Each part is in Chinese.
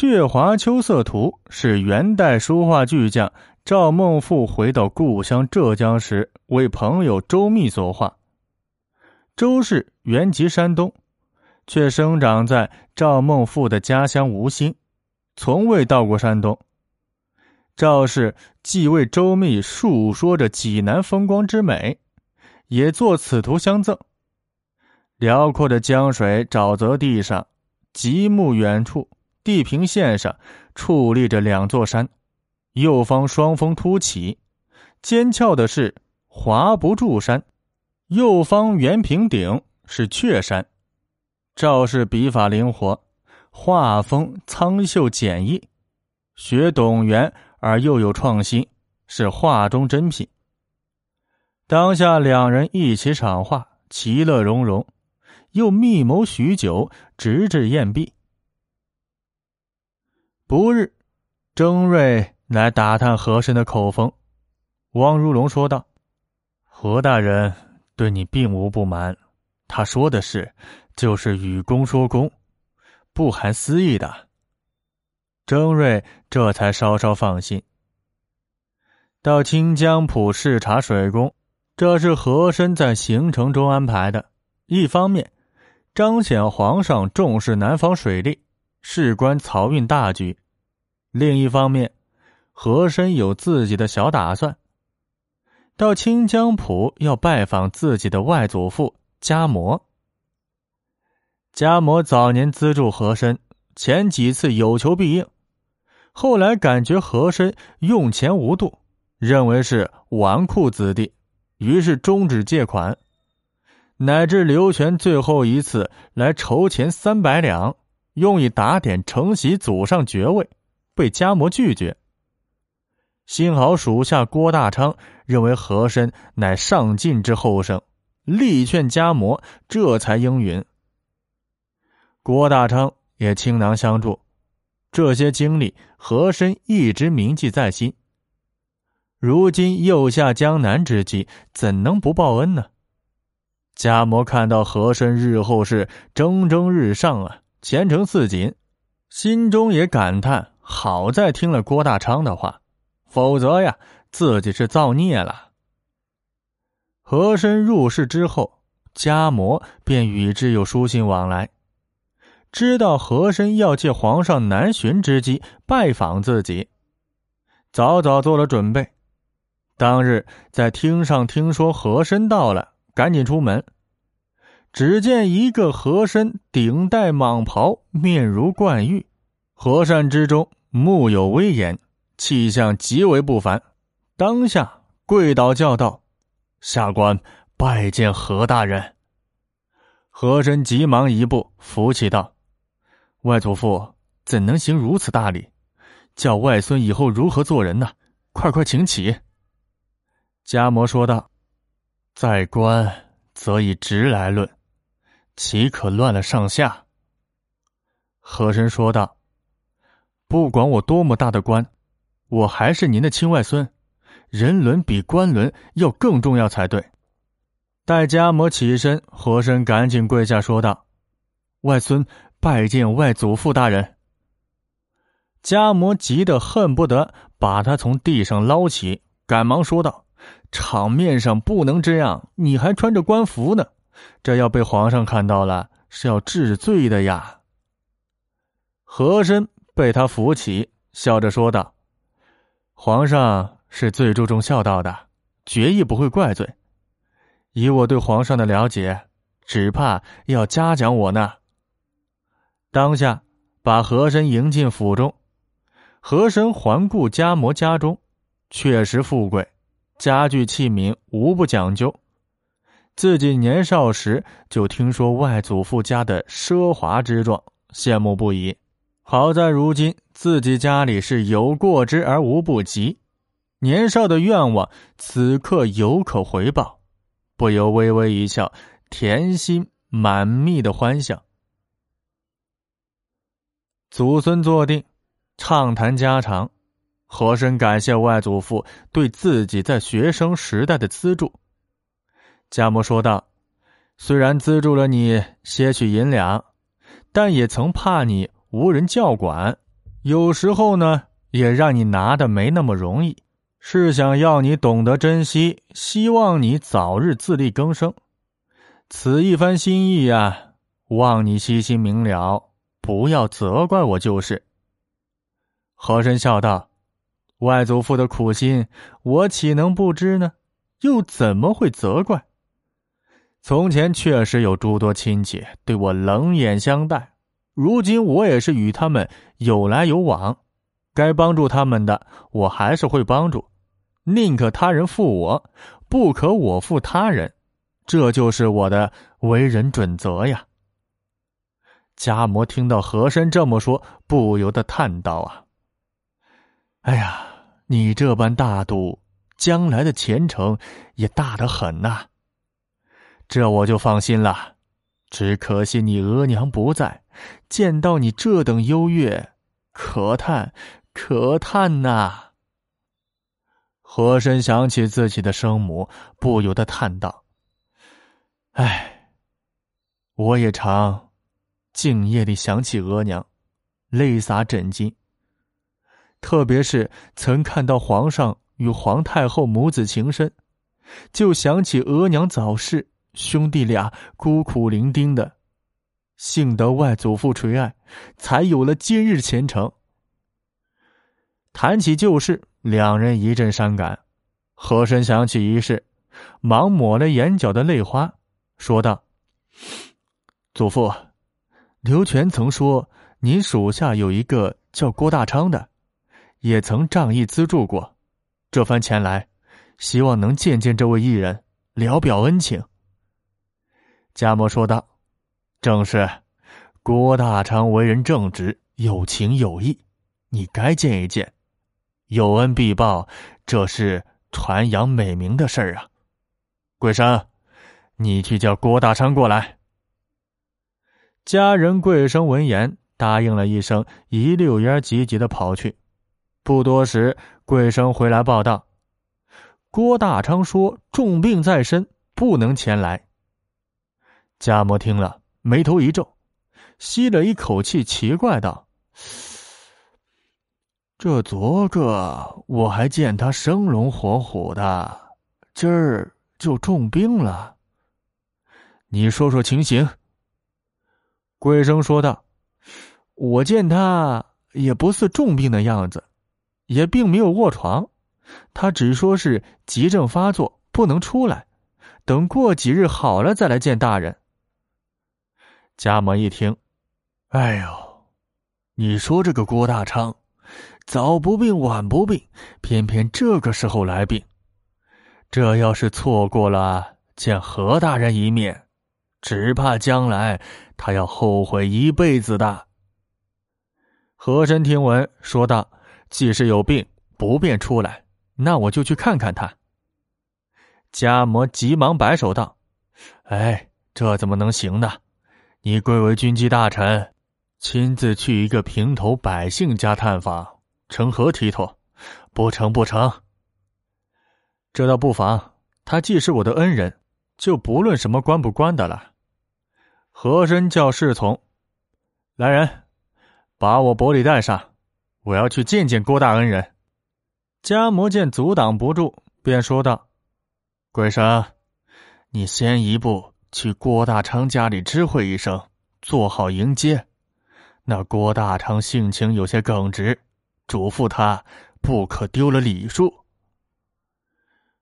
鹊华秋色图》是元代书画巨匠赵孟頫回到故乡浙江时为朋友周密所画。周氏原籍山东，却生长在赵孟頫的家乡吴兴，从未到过山东。赵氏既为周密述说着济南风光之美，也作此图相赠。辽阔的江水沼泽地上，极目远处，地平线上矗立着两座山，右方双峰突起，尖峭的是华不注山，右方圆平顶是雀山。赵氏笔法灵活，画风苍秀简易，学董源而又有创新，是画中珍品。当下两人一起赏画，其乐融融。又密谋许久，直至宴毕。不日，征瑞来打探和珅的口风。汪如龙说道：“何大人对你并无不满，他说的是，就是与公说公，不含私意的。”征瑞这才稍稍放心。到清江浦视察水工，这是和珅在行程中安排的。一方面。彰显皇上重视南方水利，事关漕运大局。另一方面，和珅有自己的小打算。到清江浦要拜访自己的外祖父家摩。家摩早年资助和珅，前几次有求必应，后来感觉和珅用钱无度，认为是纨绔子弟，于是终止借款。乃至刘全最后一次来筹钱三百两，用以打点承袭祖上爵位，被家摩拒绝。幸好属下郭大昌认为和珅乃上进之后生，力劝家摩，这才应允。郭大昌也倾囊相助，这些经历和珅一直铭记在心。如今又下江南之际，怎能不报恩呢？家摩看到和珅日后是蒸蒸日上啊，前程似锦，心中也感叹：好在听了郭大昌的话，否则呀，自己是造孽了。和珅入仕之后，家摩便与之有书信往来，知道和珅要借皇上南巡之机拜访自己，早早做了准备。当日在厅上听说和珅到了。赶紧出门，只见一个和珅顶戴蟒袍，面如冠玉，和善之中目有威严，气象极为不凡。当下跪倒叫道：“下官拜见何大人。”和珅急忙一步扶起道：“外祖父怎能行如此大礼？叫外孙以后如何做人呢？快快请起。”家摩说道。在官，则以职来论，岂可乱了上下？和珅说道：“不管我多么大的官，我还是您的亲外孙，人伦比官伦要更重要才对。”待家摩起身，和珅赶紧跪下说道：“外孙拜见外祖父大人。”家摩急得恨不得把他从地上捞起，赶忙说道。场面上不能这样，你还穿着官服呢，这要被皇上看到了，是要治罪的呀。和珅被他扶起，笑着说道：“皇上是最注重孝道的，决意不会怪罪。以我对皇上的了解，只怕要嘉奖我呢。”当下把和珅迎进府中，和珅环顾家摩家中，确实富贵。家具器皿无不讲究，自己年少时就听说外祖父家的奢华之状，羡慕不已。好在如今自己家里是有过之而无不及，年少的愿望此刻有可回报，不由微微一笑，甜心满蜜的欢笑。祖孙坐定，畅谈家常。和珅感谢外祖父对自己在学生时代的资助。贾母说道：“虽然资助了你些许银两，但也曾怕你无人教管，有时候呢，也让你拿的没那么容易，是想要你懂得珍惜，希望你早日自力更生。此一番心意呀，望你悉心明了，不要责怪我就是。和珅笑道：“外祖父的苦心，我岂能不知呢？又怎么会责怪？从前确实有诸多亲戚对我冷眼相待，如今我也是与他们有来有往，该帮助他们的，我还是会帮助。宁可他人负我，不可我负他人。”这就是我的为人准则呀。迦摩听到和珅这么说，不由得叹道：“啊，哎呀，你这般大度，将来的前程也大得很呐。这我就放心了。只可惜你额娘不在，见到你这等优越，可叹可叹呐。”和珅想起自己的生母，不由得叹道。唉，我也常静夜里想起额娘，泪洒枕巾。特别是曾看到皇上与皇太后母子情深，就想起额娘早逝，兄弟俩孤苦伶仃的，幸得外祖父垂爱，才有了今日前程。谈起旧事，两人一阵伤感。和珅想起一事，忙抹了眼角的泪花。说道：“祖父，刘全曾说，您属下有一个叫郭大昌的，也曾仗义资助过。这番前来，希望能见见这位艺人，聊表恩情。”贾母说道：“正是，郭大昌为人正直，有情有义，你该见一见，有恩必报，这是传扬美名的事儿啊。”桂生。你去叫郭大昌过来。家人桂生闻言答应了一声，一溜烟急急的跑去。不多时，桂生回来报道：郭大昌说重病在身，不能前来。贾母听了，眉头一皱，吸了一口气，奇怪道：“这昨个我还见他生龙活虎的，今儿就重病了。”你说说情形。桂生说道：“我见他也不似重病的样子，也并没有卧床，他只说是急症发作，不能出来，等过几日好了再来见大人。”贾母一听，哎呦，你说这个郭大昌，早不病晚不病，偏偏这个时候来病，这要是错过了见何大人一面。只怕将来他要后悔一辈子的。和珅听闻，说道：“既是有病，不便出来，那我就去看看他。”家魔急忙摆手道：“哎，这怎么能行呢？你贵为军机大臣，亲自去一个平头百姓家探访，成何体统？不成，不成。这倒不妨。他既是我的恩人。”就不论什么官不官的了。和珅叫侍从，来人，把我薄礼带上，我要去见见郭大恩人。家魔见阻挡不住，便说道：“鬼神，你先一步去郭大昌家里知会一声，做好迎接。那郭大昌性情有些耿直，嘱咐他不可丢了礼数。”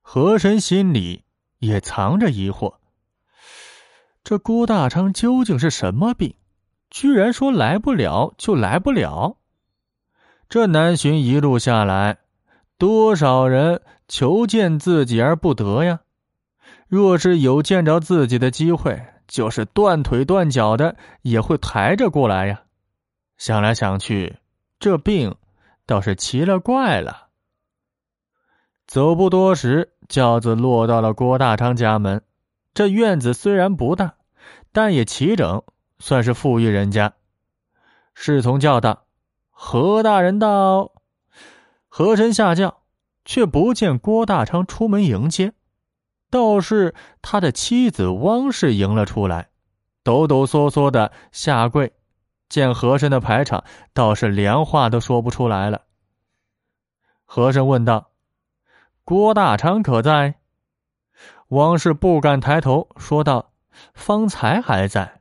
和珅心里。也藏着疑惑。这郭大昌究竟是什么病？居然说来不了就来不了。这南巡一路下来，多少人求见自己而不得呀？若是有见着自己的机会，就是断腿断脚的也会抬着过来呀。想来想去，这病倒是奇了怪了。走不多时。轿子落到了郭大昌家门，这院子虽然不大，但也齐整，算是富裕人家。侍从叫道：“何大人到。”和珅下轿，却不见郭大昌出门迎接，倒是他的妻子汪氏迎了出来，抖抖嗦嗦的下跪，见和珅的排场，倒是连话都说不出来了。和珅问道：“郭大昌可在？”汪氏不敢抬头，说道：“方才还在，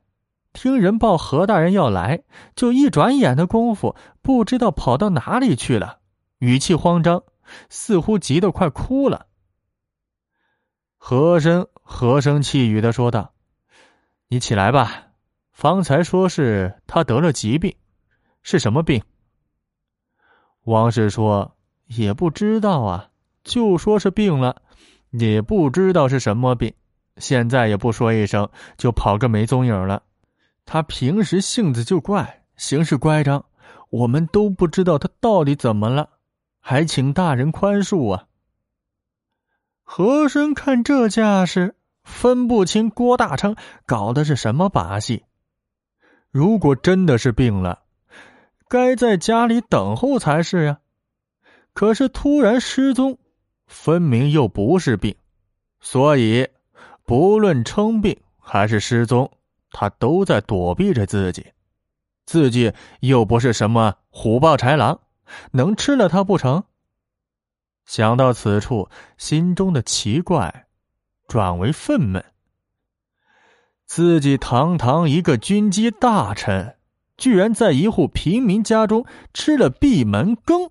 听人报何大人要来，就一转眼的功夫，不知道跑到哪里去了，语气慌张，似乎急得快哭了。”和珅和声气语的说道：“你起来吧，方才说是他得了疾病，是什么病？”王氏说：“也不知道啊，就说是病了。”也不知道是什么病，现在也不说一声，就跑个没踪影了。他平时性子就怪，行事乖张，我们都不知道他到底怎么了，还请大人宽恕啊。和珅看这架势，分不清郭大昌搞的是什么把戏。如果真的是病了，该在家里等候才是呀。可是突然失踪。分明又不是病，所以不论称病还是失踪，他都在躲避着自己。自己又不是什么虎豹豺狼，能吃了他不成？想到此处，心中的奇怪转为愤懑。自己堂堂一个军机大臣，居然在一户平民家中吃了闭门羹。